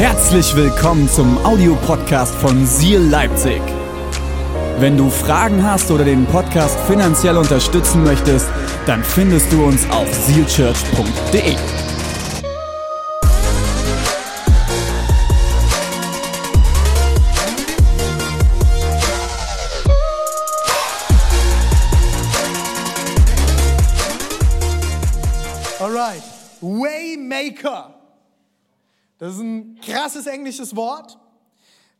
Herzlich willkommen zum Audiopodcast von Seal Leipzig. Wenn du Fragen hast oder den Podcast finanziell unterstützen möchtest, dann findest du uns auf sealchurch.de. Alright, Waymaker. Das ist ein krasses englisches Wort.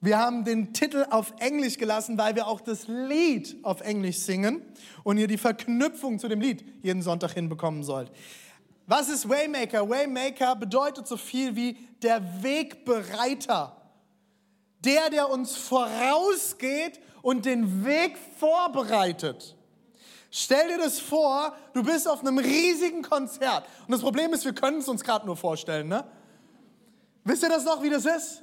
Wir haben den Titel auf Englisch gelassen, weil wir auch das Lied auf Englisch singen und ihr die Verknüpfung zu dem Lied jeden Sonntag hinbekommen sollt. Was ist Waymaker? Waymaker bedeutet so viel wie der Wegbereiter. Der, der uns vorausgeht und den Weg vorbereitet. Stell dir das vor, du bist auf einem riesigen Konzert. Und das Problem ist, wir können es uns gerade nur vorstellen. Ne? Wisst ihr das noch, wie das ist?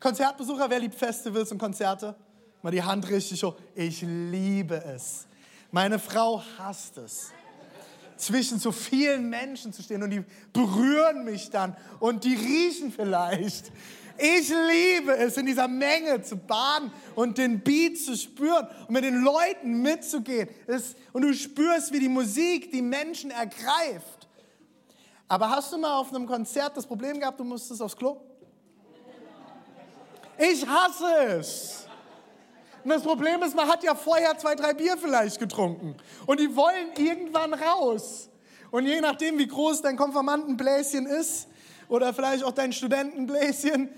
Konzertbesucher, wer liebt Festivals und Konzerte? Mal die Hand richtig hoch. Ich liebe es. Meine Frau hasst es. Zwischen so vielen Menschen zu stehen und die berühren mich dann und die riechen vielleicht. Ich liebe es, in dieser Menge zu baden und den Beat zu spüren und mit den Leuten mitzugehen. und du spürst, wie die Musik die Menschen ergreift. Aber hast du mal auf einem Konzert das Problem gehabt, du musstest aufs Klo? Ich hasse es. Und das Problem ist, man hat ja vorher zwei, drei Bier vielleicht getrunken. Und die wollen irgendwann raus. Und je nachdem, wie groß dein Konformantenbläschen ist, oder vielleicht auch dein Studentenbläschen,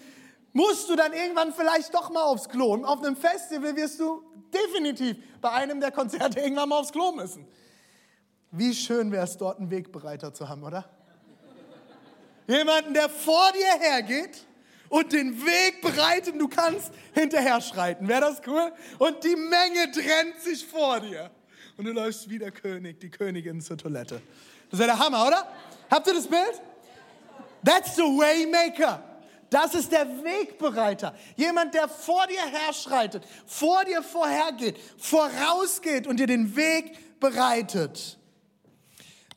musst du dann irgendwann vielleicht doch mal aufs Klo. Und auf einem Festival wirst du definitiv bei einem der Konzerte irgendwann mal aufs Klo müssen. Wie schön wäre es dort, einen Wegbereiter zu haben, oder? Jemanden, der vor dir hergeht und den Weg bereitet und du kannst hinterher schreiten. Wäre das cool? Und die Menge trennt sich vor dir. Und du läufst wie der König, die Königin zur Toilette. Das wäre der Hammer, oder? Habt ihr das Bild? That's the Waymaker. Das ist der Wegbereiter. Jemand, der vor dir herschreitet, vor dir vorhergeht, vorausgeht und dir den Weg bereitet.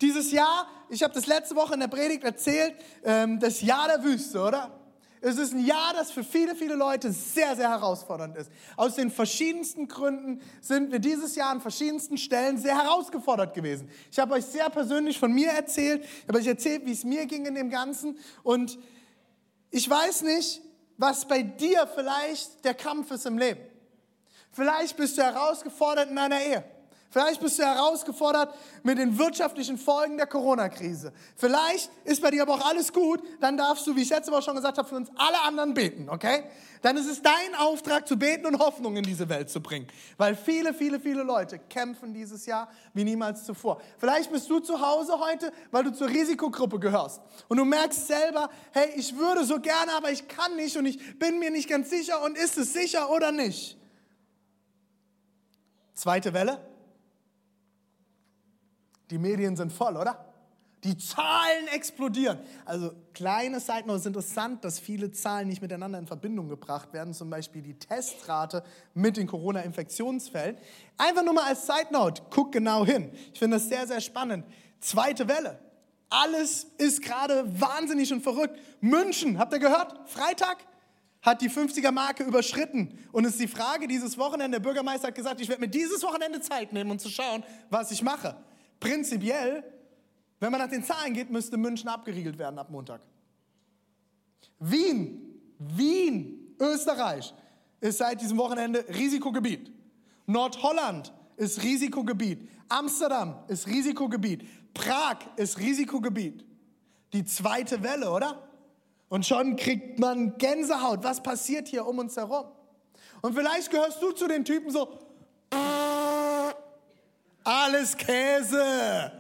Dieses Jahr, ich habe das letzte Woche in der Predigt erzählt, ähm, das Jahr der Wüste, oder? Es ist ein Jahr, das für viele, viele Leute sehr, sehr herausfordernd ist. Aus den verschiedensten Gründen sind wir dieses Jahr an verschiedensten Stellen sehr herausgefordert gewesen. Ich habe euch sehr persönlich von mir erzählt, ich habe euch erzählt, wie es mir ging in dem Ganzen. Und ich weiß nicht, was bei dir vielleicht der Kampf ist im Leben. Vielleicht bist du herausgefordert in einer Ehe. Vielleicht bist du herausgefordert mit den wirtschaftlichen Folgen der Corona-Krise. Vielleicht ist bei dir aber auch alles gut. Dann darfst du, wie ich letzte Woche schon gesagt habe, für uns alle anderen beten, okay? Dann ist es dein Auftrag zu beten und Hoffnung in diese Welt zu bringen. Weil viele, viele, viele Leute kämpfen dieses Jahr wie niemals zuvor. Vielleicht bist du zu Hause heute, weil du zur Risikogruppe gehörst. Und du merkst selber, hey, ich würde so gerne, aber ich kann nicht und ich bin mir nicht ganz sicher und ist es sicher oder nicht? Zweite Welle. Die Medien sind voll, oder? Die Zahlen explodieren. Also kleine Side Note, es ist interessant, dass viele Zahlen nicht miteinander in Verbindung gebracht werden. Zum Beispiel die Testrate mit den Corona-Infektionsfällen. Einfach nur mal als Side Note, guck genau hin. Ich finde das sehr, sehr spannend. Zweite Welle. Alles ist gerade wahnsinnig und verrückt. München, habt ihr gehört? Freitag hat die 50er-Marke überschritten. Und es ist die Frage dieses Wochenende, der Bürgermeister hat gesagt, ich werde mir dieses Wochenende Zeit nehmen, um zu schauen, was ich mache. Prinzipiell, wenn man nach den Zahlen geht, müsste München abgeriegelt werden ab Montag. Wien, Wien, Österreich ist seit diesem Wochenende Risikogebiet. Nordholland ist Risikogebiet. Amsterdam ist Risikogebiet. Prag ist Risikogebiet. Die zweite Welle, oder? Und schon kriegt man Gänsehaut. Was passiert hier um uns herum? Und vielleicht gehörst du zu den Typen so, alles Käse.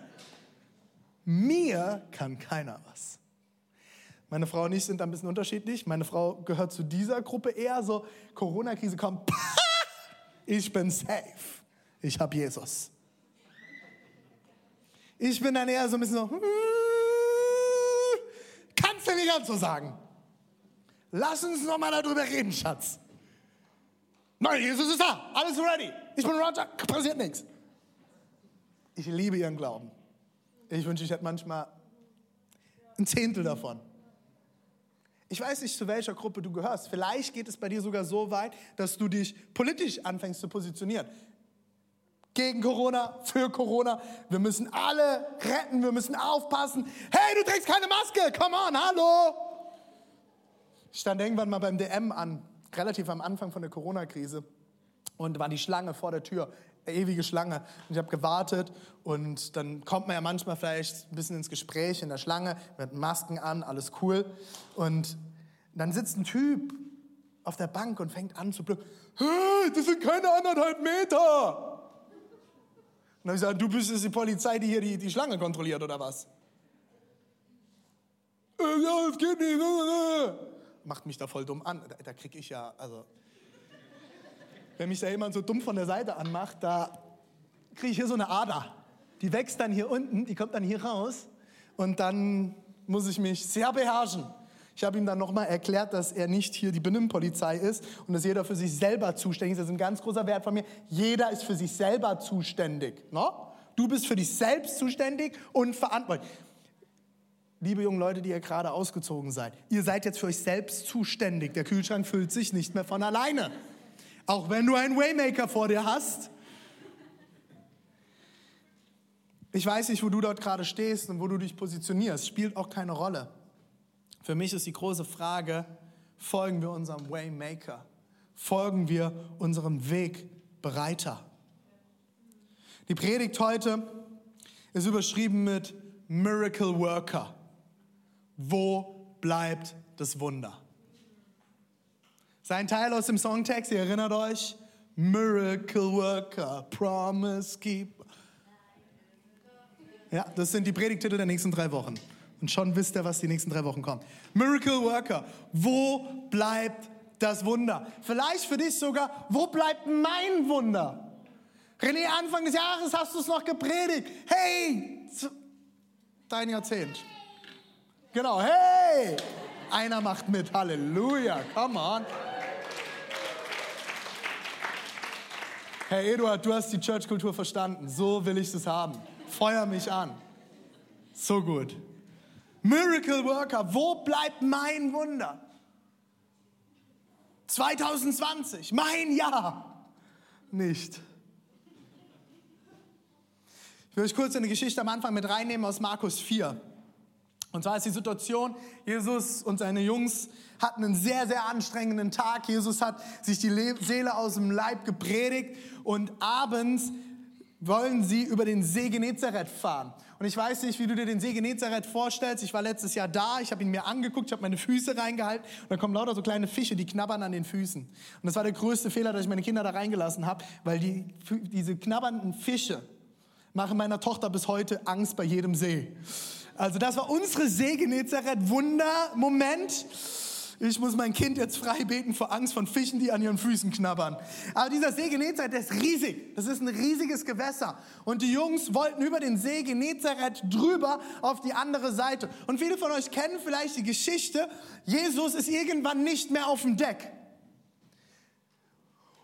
Mir kann keiner was. Meine Frau und ich sind ein bisschen unterschiedlich. Meine Frau gehört zu dieser Gruppe eher so, Corona-Krise kommt, ich bin safe. Ich habe Jesus. Ich bin dann eher so ein bisschen so, kannst du nicht ganz so sagen. Lass uns noch mal darüber reden, Schatz. Nein, Jesus ist da, alles ready. Ich bin Roger, passiert nichts. Ich liebe ihren Glauben. Ich wünsche, ich hätte manchmal ein Zehntel davon. Ich weiß nicht, zu welcher Gruppe du gehörst. Vielleicht geht es bei dir sogar so weit, dass du dich politisch anfängst zu positionieren. Gegen Corona, für Corona. Wir müssen alle retten, wir müssen aufpassen. Hey, du trägst keine Maske, come on, hallo. Ich stand irgendwann mal beim DM an, relativ am Anfang von der Corona-Krise und war die Schlange vor der Tür, ewige Schlange. Und ich habe gewartet und dann kommt man ja manchmal vielleicht ein bisschen ins Gespräch in der Schlange, mit Masken an, alles cool. Und dann sitzt ein Typ auf der Bank und fängt an zu blöken. Hey, das sind keine anderthalb Meter. Und dann habe ich gesagt, du bist jetzt die Polizei, die hier die, die Schlange kontrolliert oder was? Äh, ja, das geht nicht. Macht mich da voll dumm an. Da, da kriege ich ja, also wenn mich da jemand so dumm von der Seite anmacht, da kriege ich hier so eine Ader. Die wächst dann hier unten, die kommt dann hier raus und dann muss ich mich sehr beherrschen. Ich habe ihm dann nochmal erklärt, dass er nicht hier die Benimmpolizei ist und dass jeder für sich selber zuständig ist. Das ist ein ganz großer Wert von mir. Jeder ist für sich selber zuständig. No? Du bist für dich selbst zuständig und verantwortlich. Liebe jungen Leute, die ihr gerade ausgezogen seid, ihr seid jetzt für euch selbst zuständig. Der Kühlschrank füllt sich nicht mehr von alleine. Auch wenn du einen Waymaker vor dir hast. Ich weiß nicht, wo du dort gerade stehst und wo du dich positionierst. Spielt auch keine Rolle. Für mich ist die große Frage, folgen wir unserem Waymaker? Folgen wir unserem Wegbereiter? Die Predigt heute ist überschrieben mit Miracle Worker. Wo bleibt das Wunder? Sein Teil aus dem Songtext, ihr erinnert euch, Miracle Worker, Promise Keeper. Ja, das sind die Predigtitel der nächsten drei Wochen. Und schon wisst ihr, was die nächsten drei Wochen kommt. Miracle Worker, wo bleibt das Wunder? Vielleicht für dich sogar, wo bleibt mein Wunder? René, Anfang des Jahres hast du es noch gepredigt. Hey, dein Jahrzehnt. Genau, hey, einer macht mit. Halleluja, come on. Herr Eduard, du hast die Church-Kultur verstanden. So will ich es haben. Feuer mich an. So gut. Miracle Worker, wo bleibt mein Wunder? 2020, mein Jahr. Nicht. Ich will euch kurz eine Geschichte am Anfang mit reinnehmen aus Markus 4. Und zwar ist die Situation, Jesus und seine Jungs hatten einen sehr, sehr anstrengenden Tag. Jesus hat sich die Seele aus dem Leib gepredigt und abends wollen sie über den See Genezareth fahren. Und ich weiß nicht, wie du dir den See Genezareth vorstellst. Ich war letztes Jahr da, ich habe ihn mir angeguckt, ich habe meine Füße reingehalten und da kommen lauter so kleine Fische, die knabbern an den Füßen. Und das war der größte Fehler, dass ich meine Kinder da reingelassen habe, weil die, diese knabbernden Fische machen meiner Tochter bis heute Angst bei jedem See. Also das war unsere See Genezareth Wunder-Moment. Ich muss mein Kind jetzt frei beten vor Angst von Fischen, die an ihren Füßen knabbern. Aber dieser See Genezareth, der ist riesig. Das ist ein riesiges Gewässer. Und die Jungs wollten über den See Genezareth drüber auf die andere Seite. Und viele von euch kennen vielleicht die Geschichte, Jesus ist irgendwann nicht mehr auf dem Deck.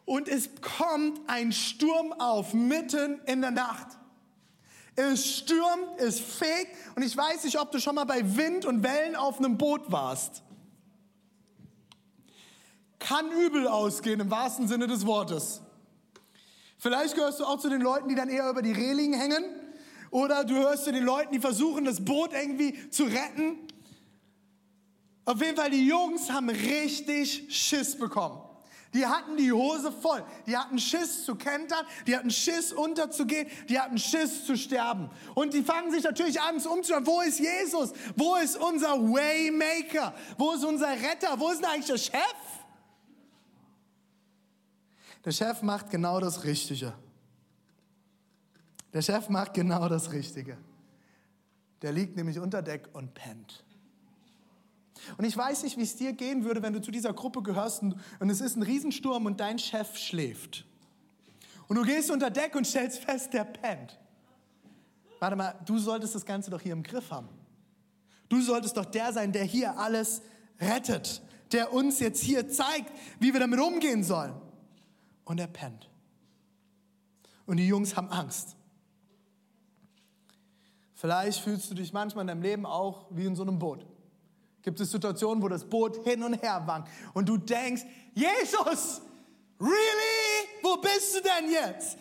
Und es kommt ein Sturm auf mitten in der Nacht. Es stürmt, es fegt und ich weiß nicht, ob du schon mal bei Wind und Wellen auf einem Boot warst. Kann übel ausgehen im wahrsten Sinne des Wortes. Vielleicht gehörst du auch zu den Leuten, die dann eher über die Reling hängen. Oder du hörst zu den Leuten, die versuchen, das Boot irgendwie zu retten. Auf jeden Fall, die Jungs haben richtig Schiss bekommen. Die hatten die Hose voll. Die hatten Schiss zu kentern, die hatten Schiss unterzugehen, die hatten Schiss zu sterben. Und die fangen sich natürlich an umzuschauen. Wo ist Jesus? Wo ist unser Waymaker? Wo ist unser Retter? Wo ist denn eigentlich der Chef? Der Chef macht genau das Richtige. Der Chef macht genau das Richtige. Der liegt nämlich unter Deck und pennt. Und ich weiß nicht, wie es dir gehen würde, wenn du zu dieser Gruppe gehörst und, und es ist ein Riesensturm und dein Chef schläft. Und du gehst unter Deck und stellst fest, der pennt. Warte mal, du solltest das Ganze doch hier im Griff haben. Du solltest doch der sein, der hier alles rettet, der uns jetzt hier zeigt, wie wir damit umgehen sollen. Und er pennt. Und die Jungs haben Angst. Vielleicht fühlst du dich manchmal in deinem Leben auch wie in so einem Boot. Gibt es Situationen, wo das Boot hin und her wankt und du denkst, Jesus, really? Wo bist du denn jetzt?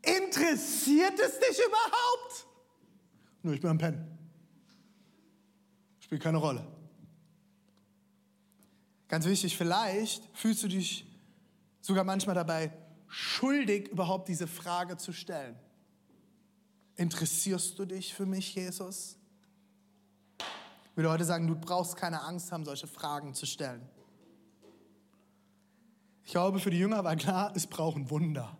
Interessiert es dich überhaupt? Nur ich bin am Pennen. Spielt keine Rolle. Ganz wichtig, vielleicht fühlst du dich sogar manchmal dabei schuldig, überhaupt diese Frage zu stellen. Interessierst du dich für mich, Jesus? Ich würde heute sagen, du brauchst keine Angst haben, solche Fragen zu stellen. Ich glaube, für die Jünger war klar, es brauchen Wunder.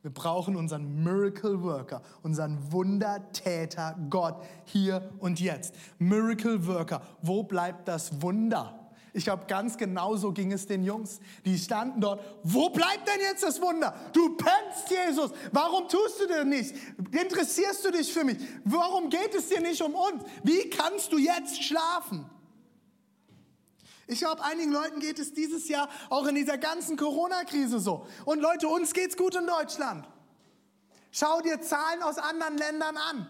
Wir brauchen unseren Miracle Worker, unseren Wundertäter Gott hier und jetzt. Miracle Worker, wo bleibt das Wunder? Ich glaube, ganz genau so ging es den Jungs. Die standen dort. Wo bleibt denn jetzt das Wunder? Du pennst, Jesus. Warum tust du denn nicht? Interessierst du dich für mich? Warum geht es dir nicht um uns? Wie kannst du jetzt schlafen? Ich glaube, einigen Leuten geht es dieses Jahr auch in dieser ganzen Corona-Krise so. Und Leute, uns geht's gut in Deutschland. Schau dir Zahlen aus anderen Ländern an.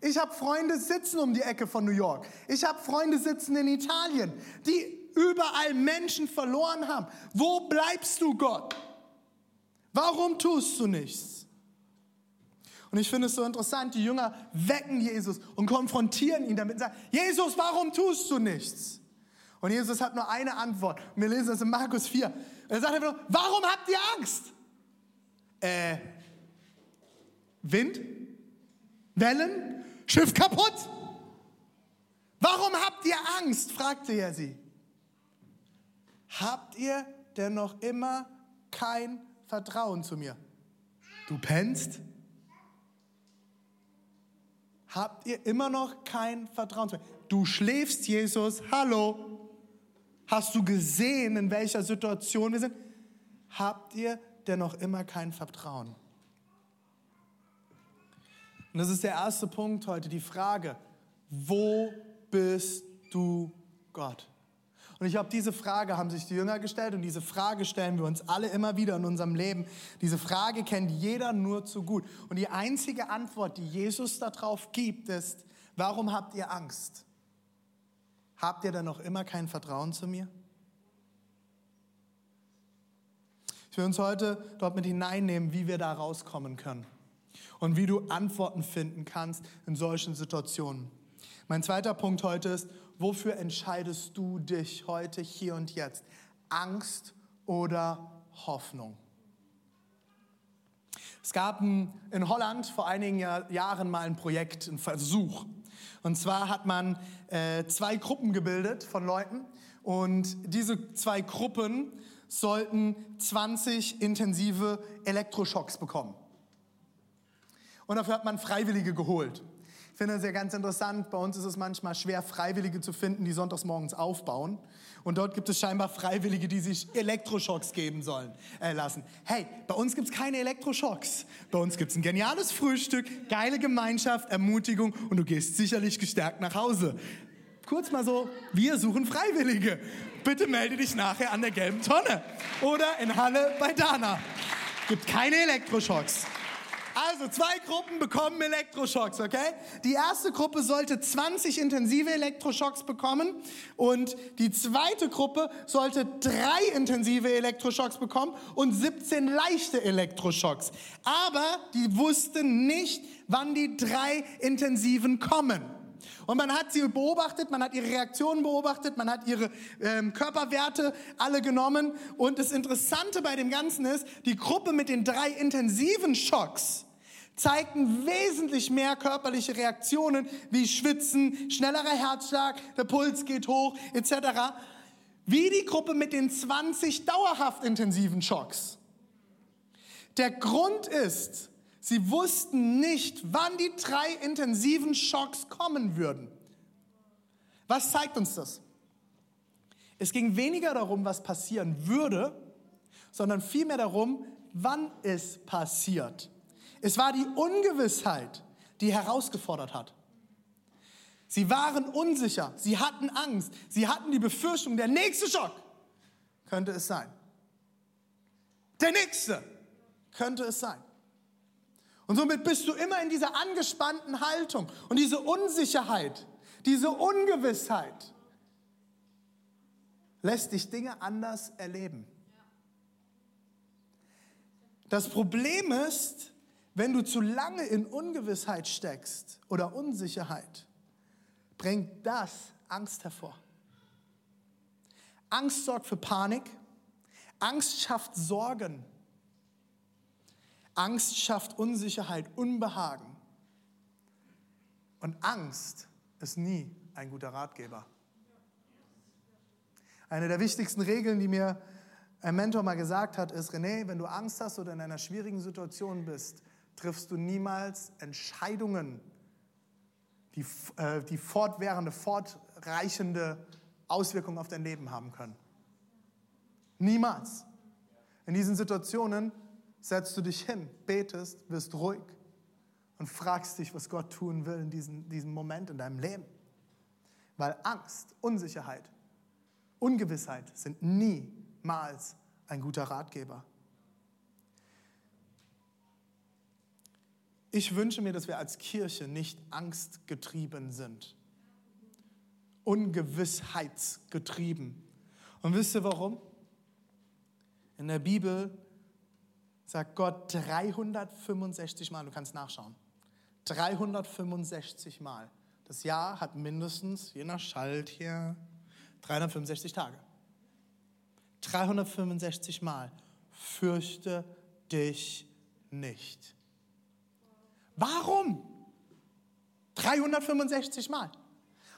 Ich habe Freunde sitzen um die Ecke von New York. Ich habe Freunde sitzen in Italien, die überall Menschen verloren haben. Wo bleibst du, Gott? Warum tust du nichts? Und ich finde es so interessant, die Jünger wecken Jesus und konfrontieren ihn damit und sagen, Jesus, warum tust du nichts? Und Jesus hat nur eine Antwort. wir lesen das in Markus 4. Er sagt einfach warum habt ihr Angst? Äh, Wind? Wellen? Schiff kaputt? Warum habt ihr Angst? fragte er sie. Habt ihr denn noch immer kein Vertrauen zu mir? Du pennst? Habt ihr immer noch kein Vertrauen zu mir? Du schläfst, Jesus. Hallo? Hast du gesehen, in welcher Situation wir sind? Habt ihr denn noch immer kein Vertrauen? Und das ist der erste Punkt heute, die Frage, wo bist du Gott? Und ich glaube, diese Frage haben sich die Jünger gestellt und diese Frage stellen wir uns alle immer wieder in unserem Leben. Diese Frage kennt jeder nur zu gut. Und die einzige Antwort, die Jesus darauf gibt, ist, warum habt ihr Angst? Habt ihr dann noch immer kein Vertrauen zu mir? Ich will uns heute dort mit hineinnehmen, wie wir da rauskommen können und wie du Antworten finden kannst in solchen Situationen. Mein zweiter Punkt heute ist, wofür entscheidest du dich heute, hier und jetzt? Angst oder Hoffnung? Es gab in Holland vor einigen Jahren mal ein Projekt, ein Versuch. Und zwar hat man äh, zwei Gruppen gebildet von Leuten und diese zwei Gruppen sollten 20 intensive Elektroschocks bekommen. Und dafür hat man Freiwillige geholt. Finde das ja ganz interessant. Bei uns ist es manchmal schwer, Freiwillige zu finden, die sonntags morgens aufbauen. Und dort gibt es scheinbar Freiwillige, die sich Elektroschocks geben sollen, äh, lassen. Hey, bei uns gibt es keine Elektroschocks. Bei uns gibt es ein geniales Frühstück, geile Gemeinschaft, Ermutigung und du gehst sicherlich gestärkt nach Hause. Kurz mal so, wir suchen Freiwillige. Bitte melde dich nachher an der gelben Tonne oder in Halle bei Dana. Gibt keine Elektroschocks. Also zwei Gruppen bekommen Elektroschocks, okay? Die erste Gruppe sollte 20 intensive Elektroschocks bekommen und die zweite Gruppe sollte drei intensive Elektroschocks bekommen und 17 leichte Elektroschocks. Aber die wussten nicht, wann die drei intensiven kommen. Und man hat sie beobachtet, man hat ihre Reaktionen beobachtet, man hat ihre ähm, Körperwerte alle genommen. Und das Interessante bei dem Ganzen ist, die Gruppe mit den drei intensiven Schocks zeigten wesentlich mehr körperliche Reaktionen wie Schwitzen, schnellerer Herzschlag, der Puls geht hoch etc. Wie die Gruppe mit den 20 dauerhaft intensiven Schocks. Der Grund ist, Sie wussten nicht, wann die drei intensiven Schocks kommen würden. Was zeigt uns das? Es ging weniger darum, was passieren würde, sondern vielmehr darum, wann es passiert. Es war die Ungewissheit, die herausgefordert hat. Sie waren unsicher, sie hatten Angst, sie hatten die Befürchtung, der nächste Schock könnte es sein. Der nächste könnte es sein. Und somit bist du immer in dieser angespannten Haltung und diese Unsicherheit, Diese Ungewissheit lässt dich Dinge anders erleben. Das Problem ist, wenn du zu lange in Ungewissheit steckst oder Unsicherheit, bringt das Angst hervor. Angst sorgt für Panik. Angst schafft Sorgen. Angst schafft Unsicherheit, Unbehagen. Und Angst ist nie ein guter Ratgeber. Eine der wichtigsten Regeln, die mir ein Mentor mal gesagt hat, ist, René, wenn du Angst hast oder in einer schwierigen Situation bist, triffst du niemals Entscheidungen, die, äh, die fortwährende, fortreichende Auswirkungen auf dein Leben haben können. Niemals. In diesen Situationen setzt du dich hin, betest, wirst ruhig und fragst dich, was Gott tun will in diesem, diesem Moment in deinem Leben. Weil Angst, Unsicherheit, Ungewissheit sind niemals ein guter Ratgeber. Ich wünsche mir, dass wir als Kirche nicht angstgetrieben sind, ungewissheitsgetrieben. Und wisst ihr warum? In der Bibel sagt Gott 365 Mal, du kannst nachschauen, 365 Mal. Das Jahr hat mindestens, je nach Schalt hier, 365 Tage. 365 Mal. Fürchte dich nicht. Warum? 365 Mal.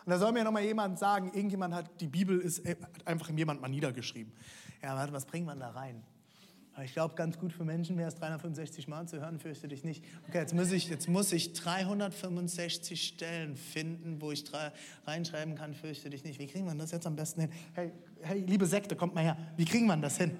Und da soll mir noch mal jemand sagen, irgendjemand hat, die Bibel ist hat einfach jemand mal niedergeschrieben. Ja, warte, was bringt man da rein? Ich glaube, ganz gut für Menschen wäre es 365 Mal zu hören, fürchte dich nicht. Okay, jetzt muss ich, jetzt muss ich 365 Stellen finden, wo ich reinschreiben kann, fürchte dich nicht. Wie kriegen wir das jetzt am besten hin? Hey, hey, liebe Sekte, kommt mal her. Wie kriegen wir das hin?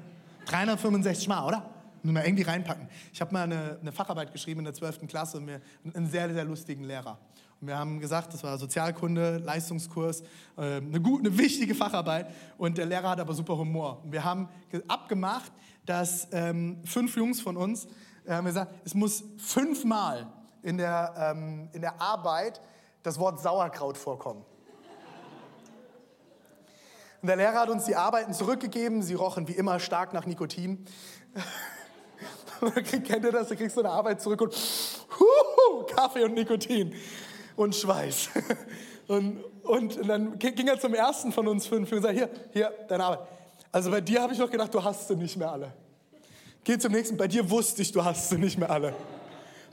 365 Mal, oder? Müssen wir irgendwie reinpacken. Ich habe mal eine, eine, Facharbeit geschrieben in der 12. Klasse, und mir, einen sehr, sehr lustigen Lehrer. Und wir haben gesagt, das war Sozialkunde, Leistungskurs, äh, eine, gute, eine wichtige Facharbeit. Und der Lehrer hat aber super Humor. Und wir haben abgemacht, dass ähm, fünf Jungs von uns äh, haben gesagt, es muss fünfmal in der, ähm, in der Arbeit das Wort Sauerkraut vorkommen. Und der Lehrer hat uns die Arbeiten zurückgegeben. Sie rochen wie immer stark nach Nikotin. Kennt ihr das? Du kriegst so eine Arbeit zurück und huhu, Kaffee und Nikotin und Schweiß. Und, und dann ging er zum ersten von uns fünf und gesagt, hier, hier, deine Arbeit. Also bei dir habe ich noch gedacht, du hast sie nicht mehr alle. Geh zum nächsten, bei dir wusste ich, du hast sie nicht mehr alle.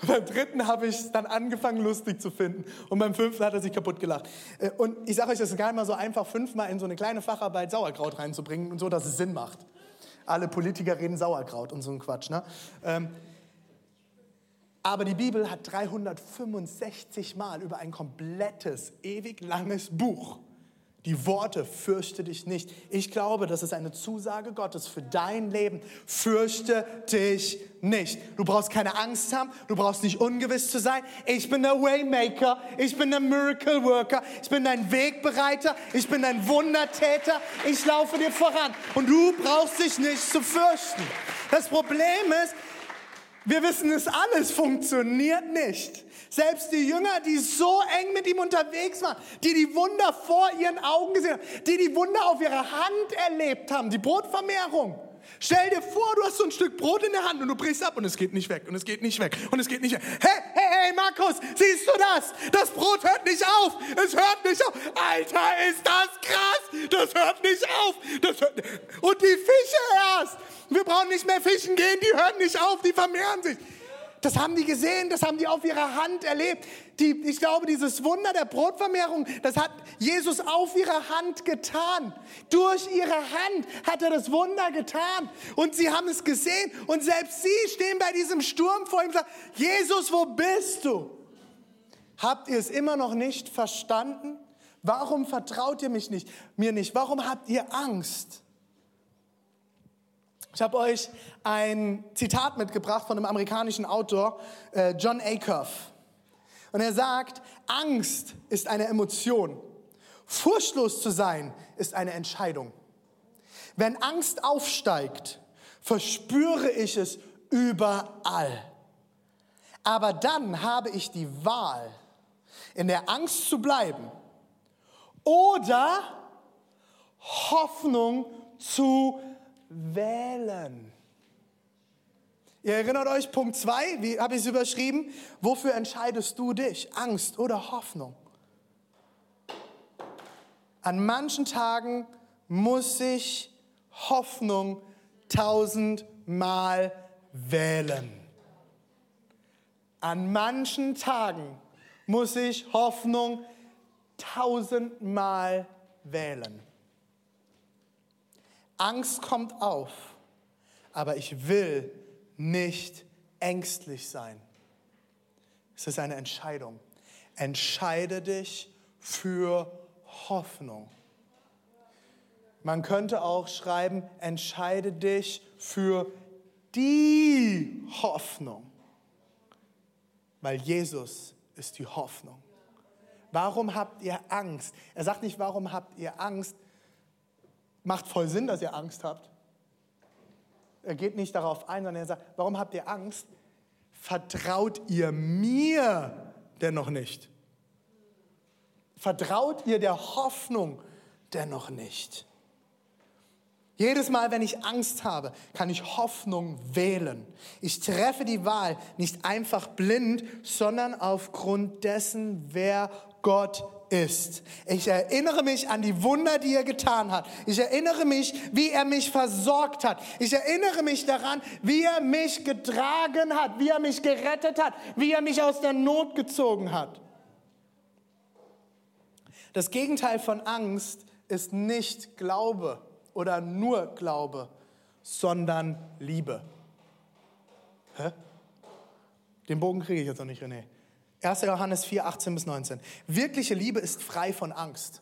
Und beim dritten habe ich dann angefangen, lustig zu finden. Und beim fünften hat er sich kaputt gelacht. Äh, und ich sage euch, das ist gar nicht mal so einfach, fünfmal in so eine kleine Facharbeit Sauerkraut reinzubringen und so, dass es Sinn macht. Alle Politiker reden Sauerkraut und so ein Quatsch. Ne? Ähm, aber die Bibel hat 365 Mal über ein komplettes, ewig langes Buch die Worte, fürchte dich nicht. Ich glaube, das ist eine Zusage Gottes für dein Leben. Fürchte dich nicht. Du brauchst keine Angst haben, du brauchst nicht ungewiss zu sein. Ich bin der Waymaker, ich bin der Miracle Worker, ich bin dein Wegbereiter, ich bin dein Wundertäter. Ich laufe dir voran und du brauchst dich nicht zu fürchten. Das Problem ist, wir wissen es alles funktioniert nicht. Selbst die Jünger, die so eng mit ihm unterwegs waren, die die Wunder vor ihren Augen gesehen haben, die die Wunder auf ihrer Hand erlebt haben, die Brotvermehrung. Stell dir vor, du hast so ein Stück Brot in der Hand und du brichst ab und es geht nicht weg und es geht nicht weg und es geht nicht weg. Hey, hey, hey, Markus, siehst du das? Das Brot hört nicht auf. Es hört nicht auf. Alter, ist das krass. Das hört nicht auf. Das hört und die Fische erst. Wir brauchen nicht mehr fischen gehen, die hören nicht auf, die vermehren sich. Das haben die gesehen, das haben die auf ihrer Hand erlebt. Die, ich glaube, dieses Wunder der Brotvermehrung, das hat Jesus auf ihrer Hand getan. Durch ihre Hand hat er das Wunder getan. Und sie haben es gesehen. Und selbst sie stehen bei diesem Sturm vor ihm und sagen, Jesus, wo bist du? Habt ihr es immer noch nicht verstanden? Warum vertraut ihr mich nicht, mir nicht? Warum habt ihr Angst? Ich habe euch ein Zitat mitgebracht von einem amerikanischen Autor, äh, John Acuff. Und er sagt, Angst ist eine Emotion. Furchtlos zu sein ist eine Entscheidung. Wenn Angst aufsteigt, verspüre ich es überall. Aber dann habe ich die Wahl, in der Angst zu bleiben oder Hoffnung zu wählen. Ihr erinnert euch, Punkt 2, wie habe ich es überschrieben? Wofür entscheidest du dich? Angst oder Hoffnung? An manchen Tagen muss ich Hoffnung tausendmal wählen. An manchen Tagen muss ich Hoffnung tausendmal wählen. Angst kommt auf, aber ich will nicht ängstlich sein. Es ist eine Entscheidung. Entscheide dich für Hoffnung. Man könnte auch schreiben, entscheide dich für die Hoffnung, weil Jesus ist die Hoffnung. Warum habt ihr Angst? Er sagt nicht, warum habt ihr Angst? Macht voll Sinn, dass ihr Angst habt. Er geht nicht darauf ein, sondern er sagt, warum habt ihr Angst? Vertraut ihr mir denn noch nicht? Vertraut ihr der Hoffnung dennoch nicht? Jedes Mal, wenn ich Angst habe, kann ich Hoffnung wählen. Ich treffe die Wahl nicht einfach blind, sondern aufgrund dessen, wer Gott ist. Ich erinnere mich an die Wunder, die er getan hat. Ich erinnere mich, wie er mich versorgt hat. Ich erinnere mich daran, wie er mich getragen hat, wie er mich gerettet hat, wie er mich aus der Not gezogen hat. Das Gegenteil von Angst ist nicht Glaube oder nur Glaube, sondern Liebe. Hä? Den Bogen kriege ich jetzt noch nicht, René. 1. Johannes 4, 18 bis 19. Wirkliche Liebe ist frei von Angst.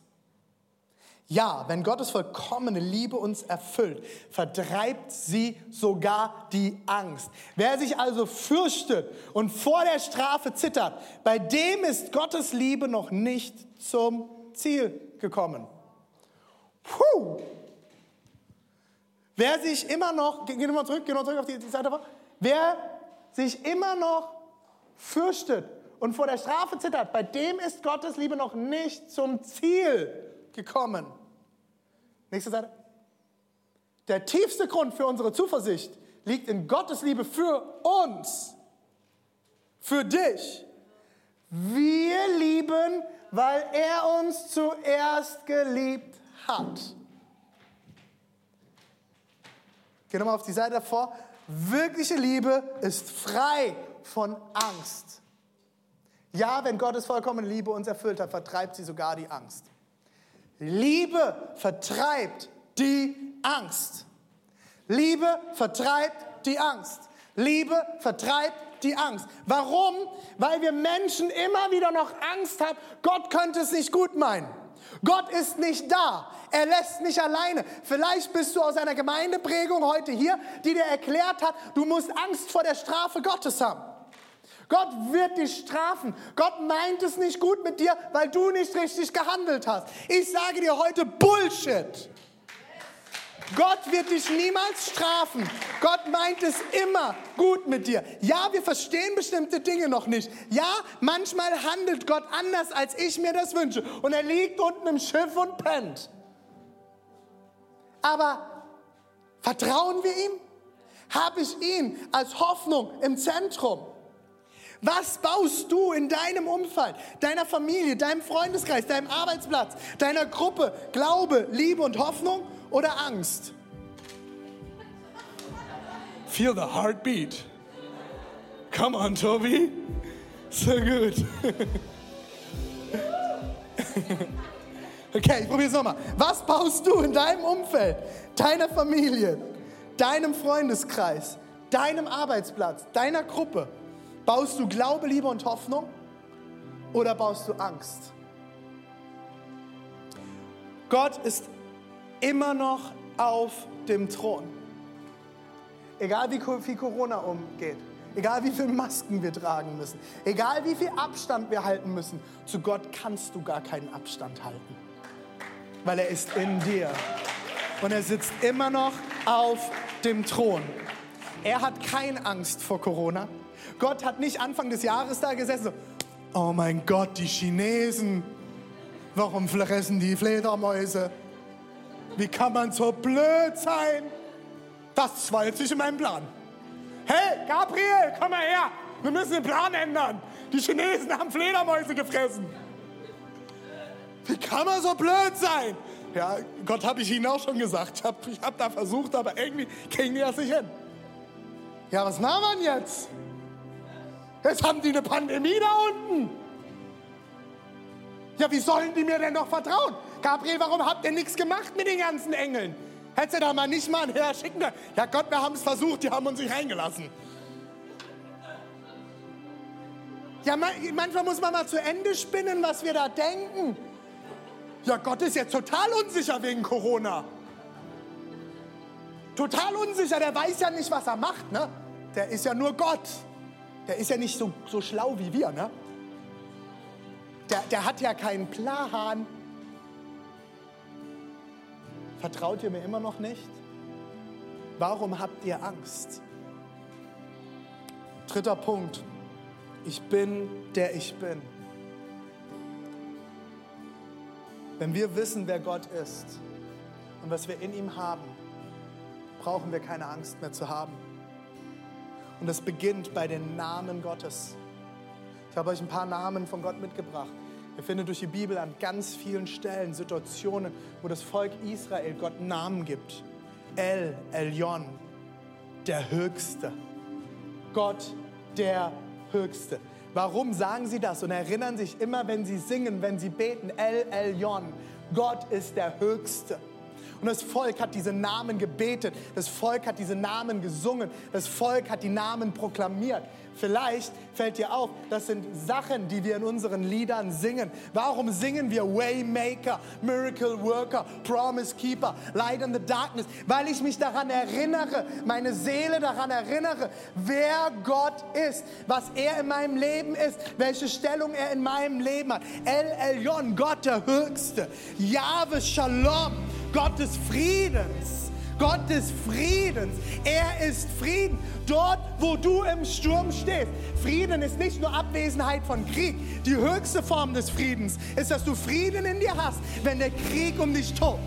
Ja, wenn Gottes vollkommene Liebe uns erfüllt, vertreibt sie sogar die Angst. Wer sich also fürchtet und vor der Strafe zittert, bei dem ist Gottes Liebe noch nicht zum Ziel gekommen. Puh. Wer sich immer noch, geh nochmal zurück, geh nochmal zurück auf die, Seite. Wer sich immer noch fürchtet und vor der Strafe zittert, bei dem ist Gottes Liebe noch nicht zum Ziel gekommen. Nächste Seite. Der tiefste Grund für unsere Zuversicht liegt in Gottes Liebe für uns, für dich. Wir lieben, weil er uns zuerst geliebt hat. Geh nochmal auf die Seite davor. Wirkliche Liebe ist frei von Angst. Ja, wenn Gottes vollkommene Liebe uns erfüllt hat, vertreibt sie sogar die Angst. Liebe vertreibt die Angst. Liebe vertreibt die Angst. Liebe vertreibt die Angst. Warum? Weil wir Menschen immer wieder noch Angst haben, Gott könnte es nicht gut meinen. Gott ist nicht da. Er lässt nicht alleine. Vielleicht bist du aus einer Gemeindeprägung heute hier, die dir erklärt hat, du musst Angst vor der Strafe Gottes haben. Gott wird dich strafen. Gott meint es nicht gut mit dir, weil du nicht richtig gehandelt hast. Ich sage dir heute Bullshit. Gott wird dich niemals strafen. Gott meint es immer gut mit dir. Ja, wir verstehen bestimmte Dinge noch nicht. Ja, manchmal handelt Gott anders, als ich mir das wünsche. Und er liegt unten im Schiff und pennt. Aber vertrauen wir ihm? Habe ich ihn als Hoffnung im Zentrum? Was baust du in deinem Umfeld, deiner Familie, deinem Freundeskreis, deinem Arbeitsplatz, deiner Gruppe? Glaube, Liebe und Hoffnung oder Angst? Feel the heartbeat. Come on, Toby. So gut. Okay, ich probiere es nochmal. Was baust du in deinem Umfeld, deiner Familie, deinem Freundeskreis, deinem Arbeitsplatz, deiner Gruppe? Baust du Glaube, Liebe und Hoffnung oder baust du Angst? Gott ist immer noch auf dem Thron. Egal wie viel Corona umgeht, egal wie viele Masken wir tragen müssen, egal wie viel Abstand wir halten müssen, zu Gott kannst du gar keinen Abstand halten, weil er ist in dir und er sitzt immer noch auf dem Thron. Er hat keine Angst vor Corona. Gott hat nicht Anfang des Jahres da gesessen, so, oh mein Gott, die Chinesen, Warum fressen die Fledermäuse? Wie kann man so blöd sein? Das war jetzt nicht in meinem Plan. Hey, Gabriel, komm mal her. Wir müssen den Plan ändern. Die Chinesen haben Fledermäuse gefressen. Wie kann man so blöd sein? Ja, Gott habe ich Ihnen auch schon gesagt. Ich habe ich hab da versucht, aber irgendwie kriegen die das nicht hin. Ja, was machen wir jetzt? Jetzt haben die eine Pandemie da unten. Ja, wie sollen die mir denn noch vertrauen? Gabriel, warum habt ihr nichts gemacht mit den ganzen Engeln? Hättest du da mal nicht mal ein Herr schicken können? Ja Gott, wir haben es versucht, die haben uns nicht reingelassen. Ja, manchmal muss man mal zu Ende spinnen, was wir da denken. Ja, Gott ist jetzt total unsicher wegen Corona. Total unsicher, der weiß ja nicht, was er macht, ne? Der ist ja nur Gott. Der ist ja nicht so, so schlau wie wir, ne? Der, der hat ja keinen Plan. Vertraut ihr mir immer noch nicht? Warum habt ihr Angst? Dritter Punkt. Ich bin, der ich bin. Wenn wir wissen, wer Gott ist und was wir in ihm haben, brauchen wir keine Angst mehr zu haben. Und das beginnt bei den Namen Gottes. Ich habe euch ein paar Namen von Gott mitgebracht. Ihr findet durch die Bibel an ganz vielen Stellen Situationen, wo das Volk Israel Gott Namen gibt. El, Elyon, der Höchste. Gott, der Höchste. Warum sagen sie das und erinnern sich immer, wenn sie singen, wenn sie beten, El Elyon, Gott ist der Höchste. Und das Volk hat diese Namen gebetet, das Volk hat diese Namen gesungen, das Volk hat die Namen proklamiert. Vielleicht fällt dir auf, das sind Sachen, die wir in unseren Liedern singen. Warum singen wir Waymaker, Miracle Worker, Promise Keeper, Light in the Darkness? Weil ich mich daran erinnere, meine Seele daran erinnere, wer Gott ist, was er in meinem Leben ist, welche Stellung er in meinem Leben hat. El Elyon, Gott der Höchste. Jahwe Shalom, Gott des Friedens. Gott des Friedens. Er ist Frieden. Dort, wo du im Sturm stehst. Frieden ist nicht nur Abwesenheit von Krieg. Die höchste Form des Friedens ist, dass du Frieden in dir hast, wenn der Krieg um dich tobt.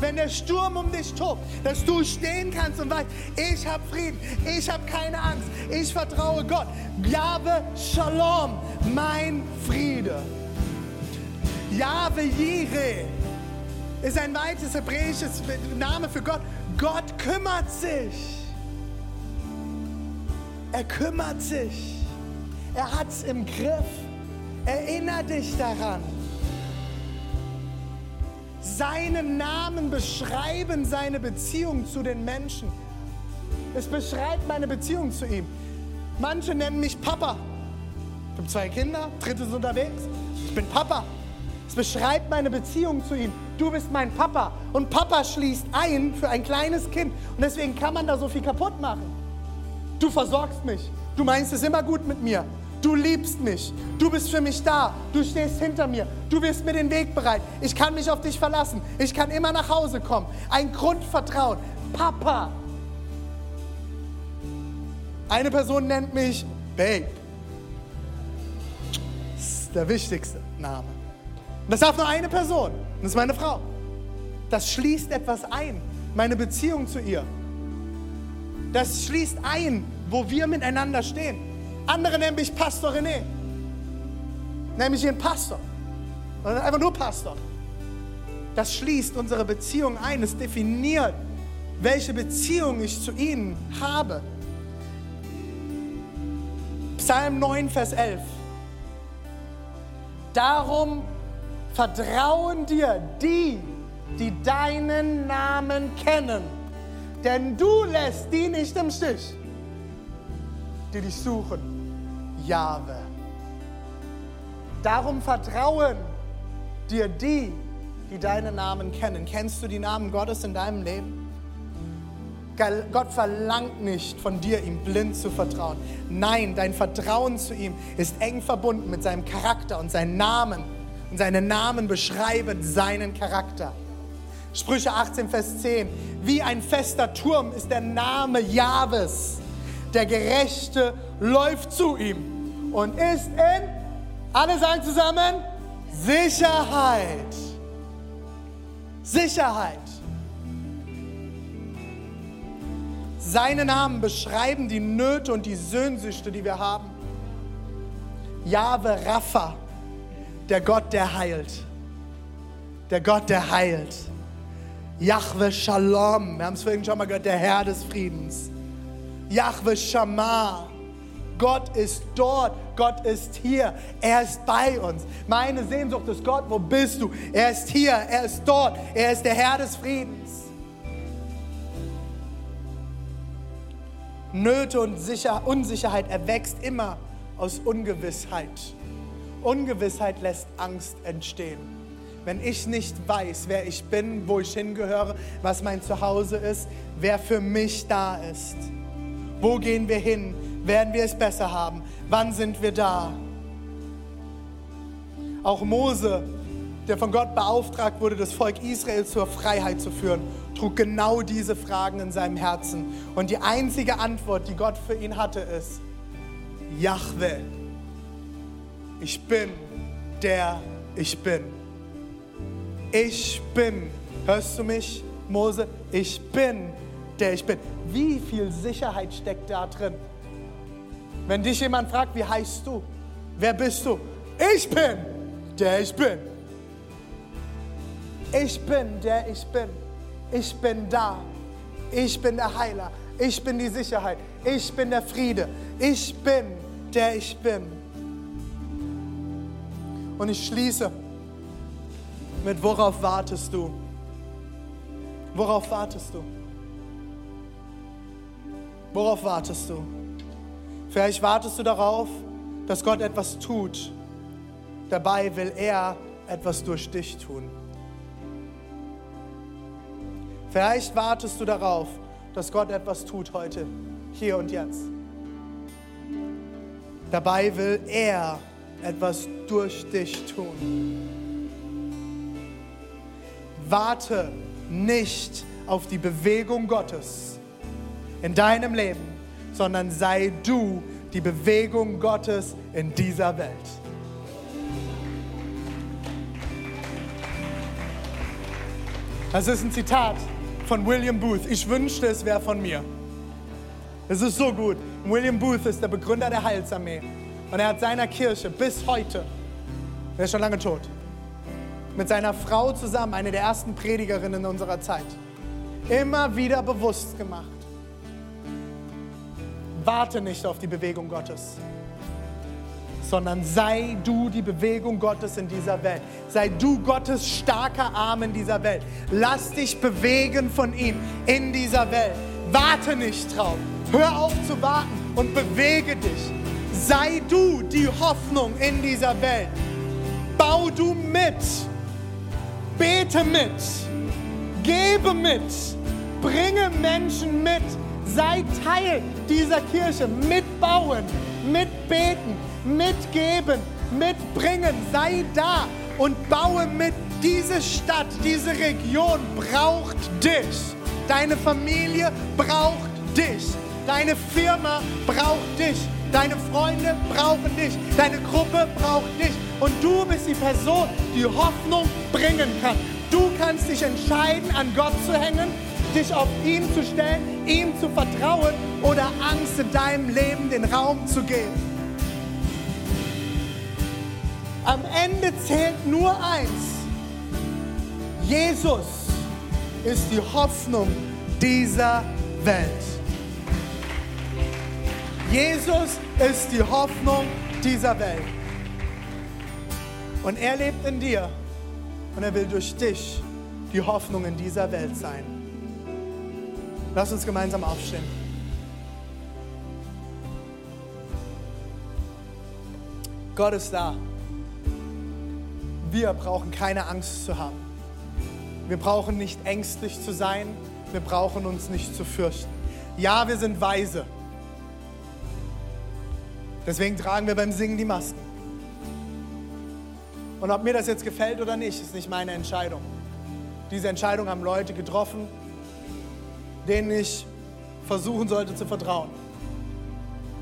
Wenn der Sturm um dich tobt, dass du stehen kannst und weißt, ich habe Frieden, ich habe keine Angst, ich vertraue Gott. Jahwe Shalom, mein Friede. Jahwe Jireh ist ein weites hebräisches Name für Gott. Gott kümmert sich. Er kümmert sich. Er hat es im Griff. Erinner dich daran. Seine Namen beschreiben seine Beziehung zu den Menschen. Es beschreibt meine Beziehung zu ihm. Manche nennen mich Papa. Ich habe zwei Kinder, drittes unterwegs. Ich bin Papa. Es beschreibt meine Beziehung zu ihm. Du bist mein Papa. Und Papa schließt ein für ein kleines Kind. Und deswegen kann man da so viel kaputt machen. Du versorgst mich. Du meinst es immer gut mit mir. Du liebst mich. Du bist für mich da. Du stehst hinter mir. Du wirst mir den Weg bereit. Ich kann mich auf dich verlassen. Ich kann immer nach Hause kommen. Ein Grundvertrauen. Papa. Eine Person nennt mich Babe. Das ist der wichtigste Name. Und das darf nur eine Person. Und das ist meine Frau. Das schließt etwas ein. Meine Beziehung zu ihr. Das schließt ein, wo wir miteinander stehen. Andere nennen mich Pastor René. Nenne mich ihren Pastor. Oder einfach nur Pastor. Das schließt unsere Beziehung ein. Es definiert, welche Beziehung ich zu ihnen habe. Psalm 9, Vers 11. Darum vertrauen dir die, die deinen Namen kennen. Denn du lässt die nicht im Stich, die dich suchen. Jahwe. Darum vertrauen dir die, die deinen Namen kennen. Kennst du die Namen Gottes in deinem Leben? Gott verlangt nicht von dir, ihm blind zu vertrauen. Nein, dein Vertrauen zu ihm ist eng verbunden mit seinem Charakter und seinen Namen und seine Namen beschreiben seinen Charakter. Sprüche 18, Vers 10. Wie ein fester Turm ist der Name Jahwes. Der Gerechte läuft zu ihm und ist in, alle sagen zusammen, Sicherheit. Sicherheit. Seine Namen beschreiben die Nöte und die Sehnsüchte, die wir haben. Jahwe Rapha, der Gott, der heilt. Der Gott, der heilt. Jahwe Shalom, wir haben es vorhin schon mal gehört, der Herr des Friedens. Jahwe Shammah, Gott ist dort, Gott ist hier, er ist bei uns. Meine Sehnsucht ist Gott, wo bist du? Er ist hier, er ist dort, er ist der Herr des Friedens. Nöte und Sicher Unsicherheit erwächst immer aus Ungewissheit. Ungewissheit lässt Angst entstehen. Wenn ich nicht weiß, wer ich bin, wo ich hingehöre, was mein Zuhause ist, wer für mich da ist, wo gehen wir hin, werden wir es besser haben, wann sind wir da. Auch Mose, der von Gott beauftragt wurde, das Volk Israel zur Freiheit zu führen, trug genau diese Fragen in seinem Herzen. Und die einzige Antwort, die Gott für ihn hatte, ist, Yahweh, ich bin der ich bin. Ich bin. Hörst du mich, Mose? Ich bin der ich bin. Wie viel Sicherheit steckt da drin? Wenn dich jemand fragt, wie heißt du? Wer bist du? Ich bin der ich bin. Ich bin der ich bin. Ich bin da. Ich bin der Heiler. Ich bin die Sicherheit. Ich bin der Friede. Ich bin der ich bin. Und ich schließe mit, worauf wartest du? Worauf wartest du? Worauf wartest du? Vielleicht wartest du darauf, dass Gott etwas tut. Dabei will er etwas durch dich tun. Vielleicht wartest du darauf, dass Gott etwas tut heute, hier und jetzt. Dabei will er etwas durch dich tun. Warte nicht auf die Bewegung Gottes in deinem Leben, sondern sei du die Bewegung Gottes in dieser Welt. Das ist ein Zitat von William Booth. Ich wünschte, es wäre von mir. Es ist so gut. William Booth ist der Begründer der Heilsarmee. Und er hat seiner Kirche bis heute, er ist schon lange tot, mit seiner Frau zusammen, eine der ersten Predigerinnen unserer Zeit, immer wieder bewusst gemacht. Warte nicht auf die Bewegung Gottes, sondern sei du die Bewegung Gottes in dieser Welt. Sei du Gottes starker Arm in dieser Welt. Lass dich bewegen von ihm in dieser Welt. Warte nicht drauf. Hör auf zu warten und bewege dich. Sei du die Hoffnung in dieser Welt. Bau du mit. Bete mit. Gebe mit. Bringe Menschen mit. Sei Teil dieser Kirche. Mitbauen, mitbeten, mitgeben, mitbringen. Sei da und baue mit. Diese Stadt, diese Region braucht dich. Deine Familie braucht dich. Deine Firma braucht dich. Deine Freunde brauchen dich. Deine Gruppe braucht dich. Und du bist die Person, die Hoffnung bringen kann. Du kannst dich entscheiden, an Gott zu hängen, dich auf ihn zu stellen, ihm zu vertrauen oder Angst in deinem Leben den Raum zu geben. Am Ende zählt nur eins. Jesus ist die Hoffnung dieser Welt. Jesus ist die Hoffnung dieser Welt. Und er lebt in dir und er will durch dich die Hoffnung in dieser Welt sein. Lass uns gemeinsam aufstehen. Gott ist da. Wir brauchen keine Angst zu haben. Wir brauchen nicht ängstlich zu sein. Wir brauchen uns nicht zu fürchten. Ja, wir sind weise. Deswegen tragen wir beim Singen die Masken. Und ob mir das jetzt gefällt oder nicht, ist nicht meine Entscheidung. Diese Entscheidung haben Leute getroffen, denen ich versuchen sollte zu vertrauen.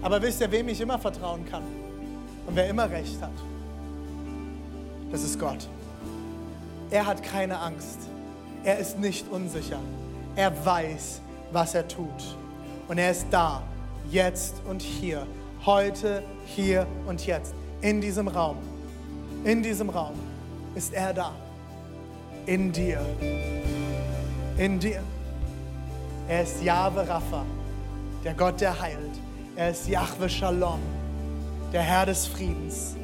Aber wisst ihr, wem ich immer vertrauen kann und wer immer recht hat? Das ist Gott. Er hat keine Angst. Er ist nicht unsicher. Er weiß, was er tut. Und er ist da, jetzt und hier, heute, hier und jetzt, in diesem Raum. In diesem Raum ist er da. In dir. In dir. Er ist Jahwe Rapha, der Gott, der heilt. Er ist Jahwe Shalom, der Herr des Friedens.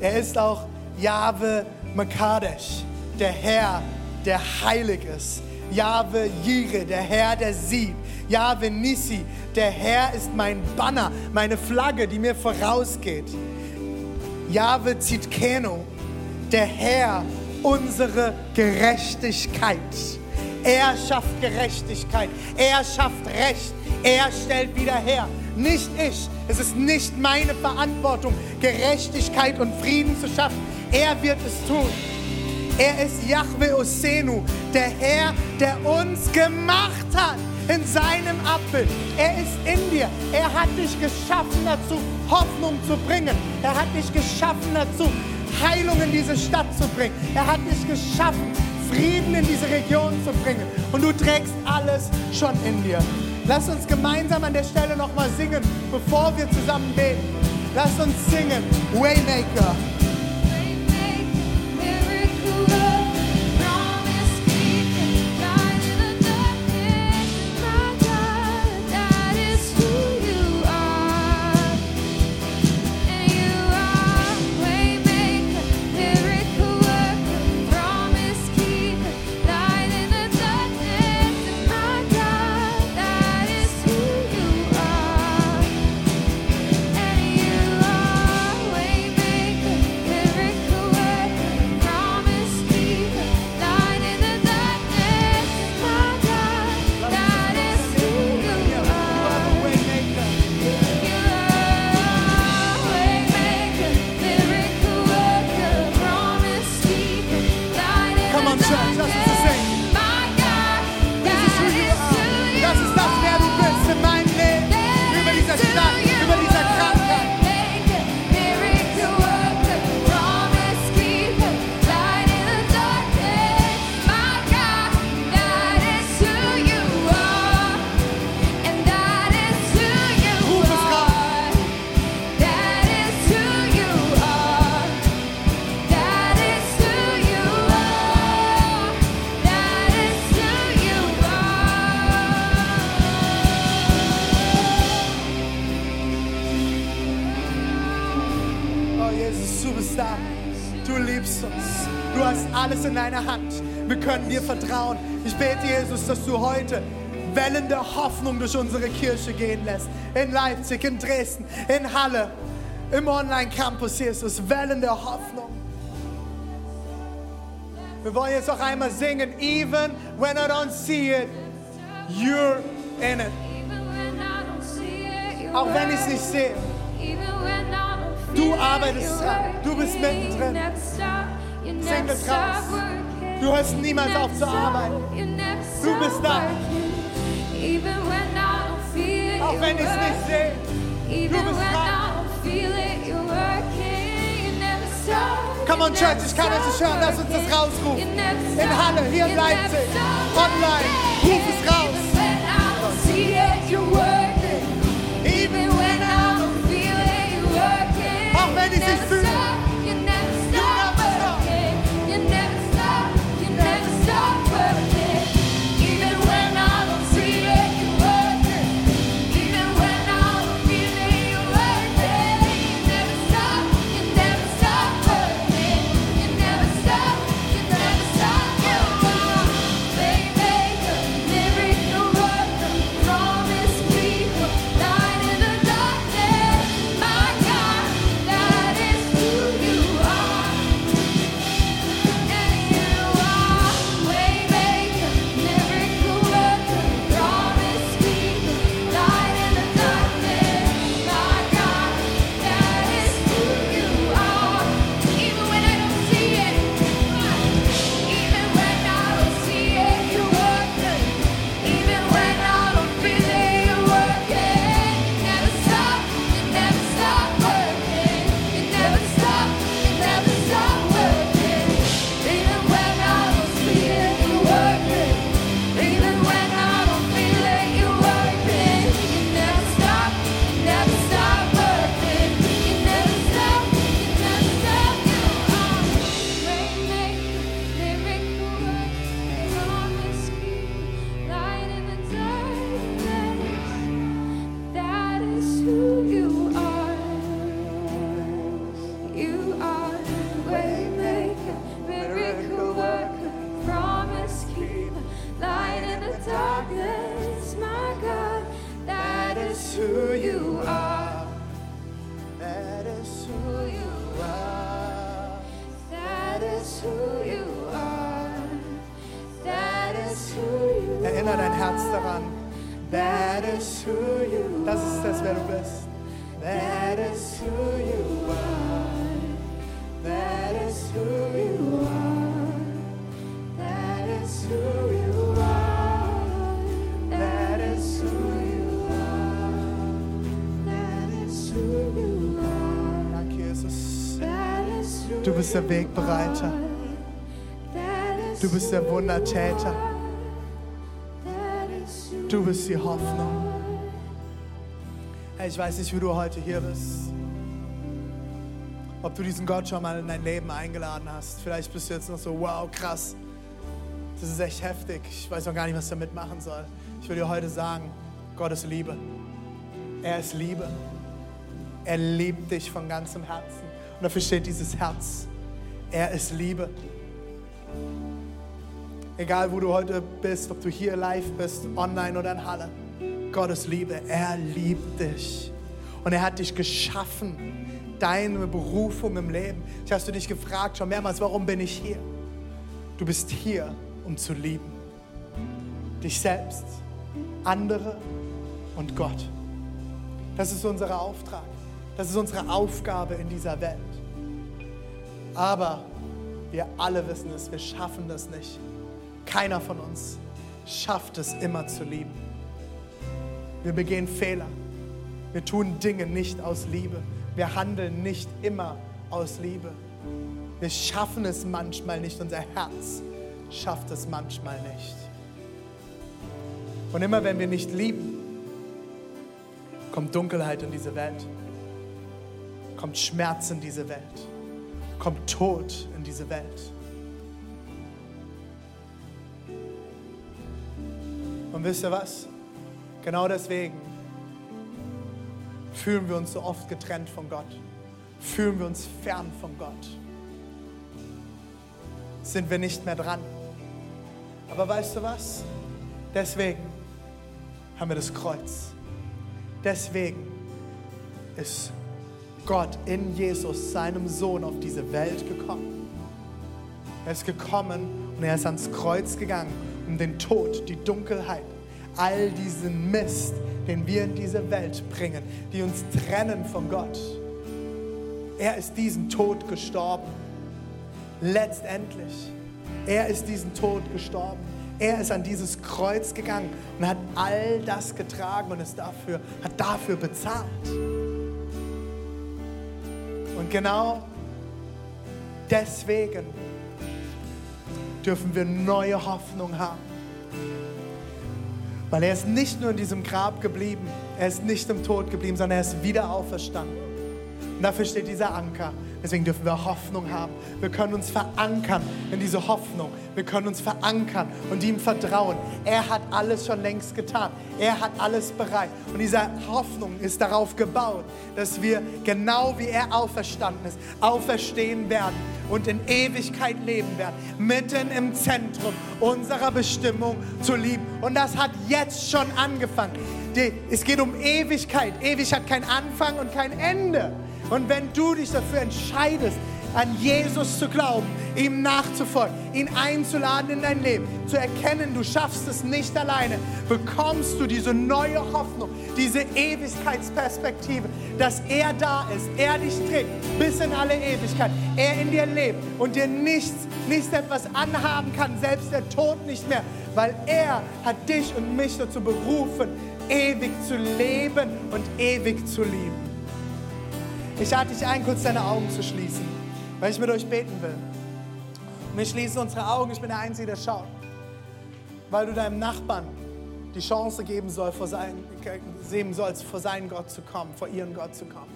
Er ist auch Jahwe Makadesh, der Herr, der heilig ist. Jahwe Jire, der Herr, der sieht. Jahwe Nissi, der Herr ist mein Banner, meine Flagge, die mir vorausgeht. Jahwe Zitkeno, der Herr, unsere Gerechtigkeit. Er schafft Gerechtigkeit, er schafft Recht, er stellt wieder her. Nicht ich, es ist nicht meine Verantwortung, Gerechtigkeit und Frieden zu schaffen. Er wird es tun. Er ist Yahweh Osenu, der Herr, der uns gemacht hat in seinem Abbild. Er ist in dir. Er hat dich geschaffen dazu, Hoffnung zu bringen. Er hat dich geschaffen dazu, Heilung in diese Stadt zu bringen. Er hat dich geschaffen, Frieden in diese Region zu bringen. Und du trägst alles schon in dir. Lass uns gemeinsam an der Stelle nochmal singen, bevor wir zusammen beten. Lass uns singen, Waymaker. Dass du heute Wellen der Hoffnung durch unsere Kirche gehen lässt. In Leipzig, in Dresden, in Halle, im Online-Campus, Jesus. Wellen der Hoffnung. Wir wollen jetzt auch einmal singen. Even when I don't see it, you're in it. Auch wenn ich es nicht sehe. Du arbeitest dran. Du bist mittendrin. Sing das raus. Du hörst niemals auf zu arbeiten. Du bist da. Auch wenn ich es nicht sehe. Du bist dran. Come on, Church, ich kann es nicht hören. Lass uns das rausrufen. In Halle, hier in Leipzig, online. Ruf es raus. Auch wenn ich es nicht fühle. Bist der Wegbereiter. Du bist der Wundertäter. Du bist die Hoffnung. Hey, ich weiß nicht, wie du heute hier bist. Ob du diesen Gott schon mal in dein Leben eingeladen hast. Vielleicht bist du jetzt noch so, wow, krass. Das ist echt heftig. Ich weiß noch gar nicht, was ich damit machen soll. Ich will dir heute sagen, Gott ist Liebe. Er ist Liebe. Er liebt dich von ganzem Herzen. Und dafür steht dieses Herz. Er ist Liebe. Egal, wo du heute bist, ob du hier live bist, online oder in Halle. Gott ist Liebe. Er liebt dich. Und er hat dich geschaffen. Deine Berufung im Leben. Ich hast du dich gefragt schon mehrmals, warum bin ich hier? Du bist hier, um zu lieben. Dich selbst, andere und Gott. Das ist unser Auftrag. Das ist unsere Aufgabe in dieser Welt. Aber wir alle wissen es, wir schaffen das nicht. Keiner von uns schafft es immer zu lieben. Wir begehen Fehler. Wir tun Dinge nicht aus Liebe. Wir handeln nicht immer aus Liebe. Wir schaffen es manchmal nicht. Unser Herz schafft es manchmal nicht. Und immer wenn wir nicht lieben, kommt Dunkelheit in diese Welt, kommt Schmerz in diese Welt, kommt Tod in diese Welt. Und wisst ihr was? Genau deswegen fühlen wir uns so oft getrennt von Gott, fühlen wir uns fern von Gott, sind wir nicht mehr dran. Aber weißt du was? Deswegen haben wir das Kreuz. Deswegen ist Gott in Jesus, seinem Sohn, auf diese Welt gekommen. Er ist gekommen und er ist ans Kreuz gegangen, um den Tod, die Dunkelheit, all diesen Mist, den wir in diese Welt bringen, die uns trennen von Gott. Er ist diesen Tod gestorben. Letztendlich. Er ist diesen Tod gestorben. Er ist an dieses Kreuz gegangen und hat all das getragen und ist dafür, hat dafür bezahlt. Und genau deswegen dürfen wir neue Hoffnung haben. Weil er ist nicht nur in diesem Grab geblieben, er ist nicht im Tod geblieben, sondern er ist wieder auferstanden. Und dafür steht dieser Anker. Deswegen dürfen wir Hoffnung haben. Wir können uns verankern in diese Hoffnung. Wir können uns verankern und ihm vertrauen. Er hat alles schon längst getan. Er hat alles bereit. Und diese Hoffnung ist darauf gebaut, dass wir genau wie er auferstanden ist, auferstehen werden und in Ewigkeit leben werden. Mitten im Zentrum unserer Bestimmung zu lieben. Und das hat jetzt schon angefangen. Es geht um Ewigkeit. Ewig hat keinen Anfang und kein Ende. Und wenn du dich dafür entscheidest, an Jesus zu glauben, ihm nachzufolgen, ihn einzuladen in dein Leben, zu erkennen, du schaffst es nicht alleine, bekommst du diese neue Hoffnung, diese Ewigkeitsperspektive, dass er da ist, er dich trägt bis in alle Ewigkeit, er in dir lebt und dir nichts, nichts etwas anhaben kann, selbst der Tod nicht mehr, weil er hat dich und mich dazu berufen, ewig zu leben und ewig zu lieben. Ich lade dich ein, kurz deine Augen zu schließen, weil ich mit euch beten will. Und wir schließen unsere Augen, ich bin der Einzige, der schaut. Weil du deinem Nachbarn die Chance geben, soll, vor sein, geben sollst, vor seinen Gott zu kommen, vor ihren Gott zu kommen.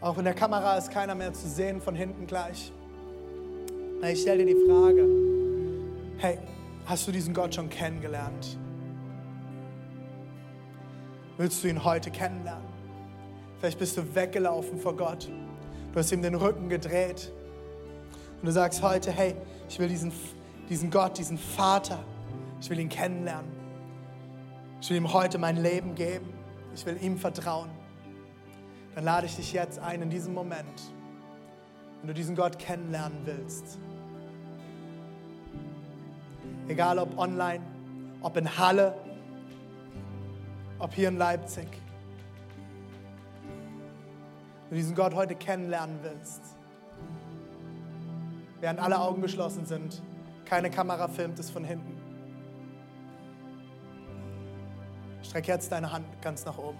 Auch in der Kamera ist keiner mehr zu sehen, von hinten gleich. Ich stelle dir die Frage, hey, hast du diesen Gott schon kennengelernt? Willst du ihn heute kennenlernen? Vielleicht bist du weggelaufen vor Gott. Du hast ihm den Rücken gedreht. Und du sagst heute, hey, ich will diesen, diesen Gott, diesen Vater, ich will ihn kennenlernen. Ich will ihm heute mein Leben geben. Ich will ihm vertrauen. Dann lade ich dich jetzt ein in diesem Moment, wenn du diesen Gott kennenlernen willst. Egal ob online, ob in Halle, ob hier in Leipzig. Du diesen Gott heute kennenlernen willst, während alle Augen geschlossen sind, keine Kamera filmt es von hinten. Streck jetzt deine Hand ganz nach oben.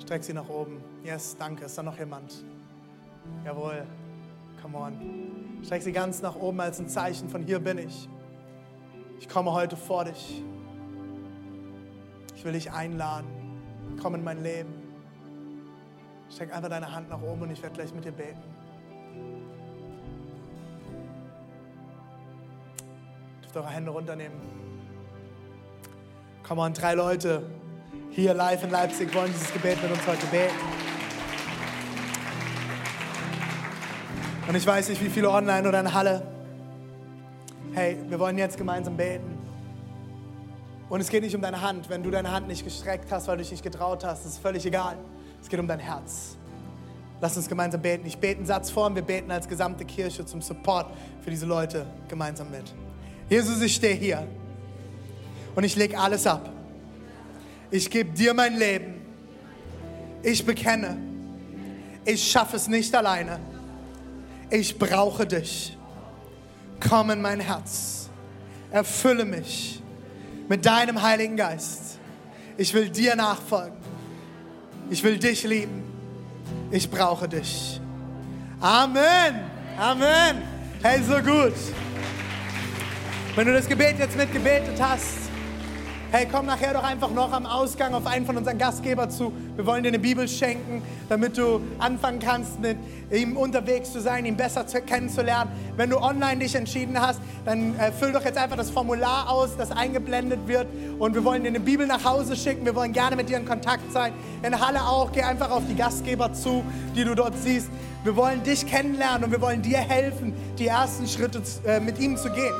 Streck sie nach oben. Yes, danke. Ist da noch jemand? Jawohl. Come on. Streck sie ganz nach oben als ein Zeichen von hier bin ich. Ich komme heute vor dich. Ich will dich einladen. Komm in mein Leben. Streck einfach deine Hand nach oben und ich werde gleich mit dir beten. Dürft eure Hände runternehmen. Komm on, drei Leute hier live in Leipzig wollen dieses Gebet mit uns heute beten. Und ich weiß nicht, wie viele online oder in Halle. Hey, wir wollen jetzt gemeinsam beten. Und es geht nicht um deine Hand. Wenn du deine Hand nicht gestreckt hast, weil du dich nicht getraut hast, ist völlig egal. Es geht um dein Herz. Lass uns gemeinsam beten. Ich bete einen Satz vor und wir beten als gesamte Kirche zum Support für diese Leute gemeinsam mit. Jesus, ich stehe hier und ich lege alles ab. Ich gebe dir mein Leben. Ich bekenne, ich schaffe es nicht alleine. Ich brauche dich. Komm in mein Herz. Erfülle mich mit deinem Heiligen Geist. Ich will dir nachfolgen. Ich will dich lieben. Ich brauche dich. Amen. Amen. Hey, so gut. Wenn du das Gebet jetzt mitgebetet hast, hey, komm nachher doch einfach noch am Ausgang auf einen von unseren Gastgeber zu. Wir wollen dir eine Bibel schenken, damit du anfangen kannst, mit ihm unterwegs zu sein, ihn besser zu, kennenzulernen. Wenn du online dich entschieden hast, dann äh, füll doch jetzt einfach das Formular aus, das eingeblendet wird. Und wir wollen dir eine Bibel nach Hause schicken. Wir wollen gerne mit dir in Kontakt sein. In Halle auch. Geh einfach auf die Gastgeber zu, die du dort siehst. Wir wollen dich kennenlernen und wir wollen dir helfen, die ersten Schritte äh, mit ihm zu gehen.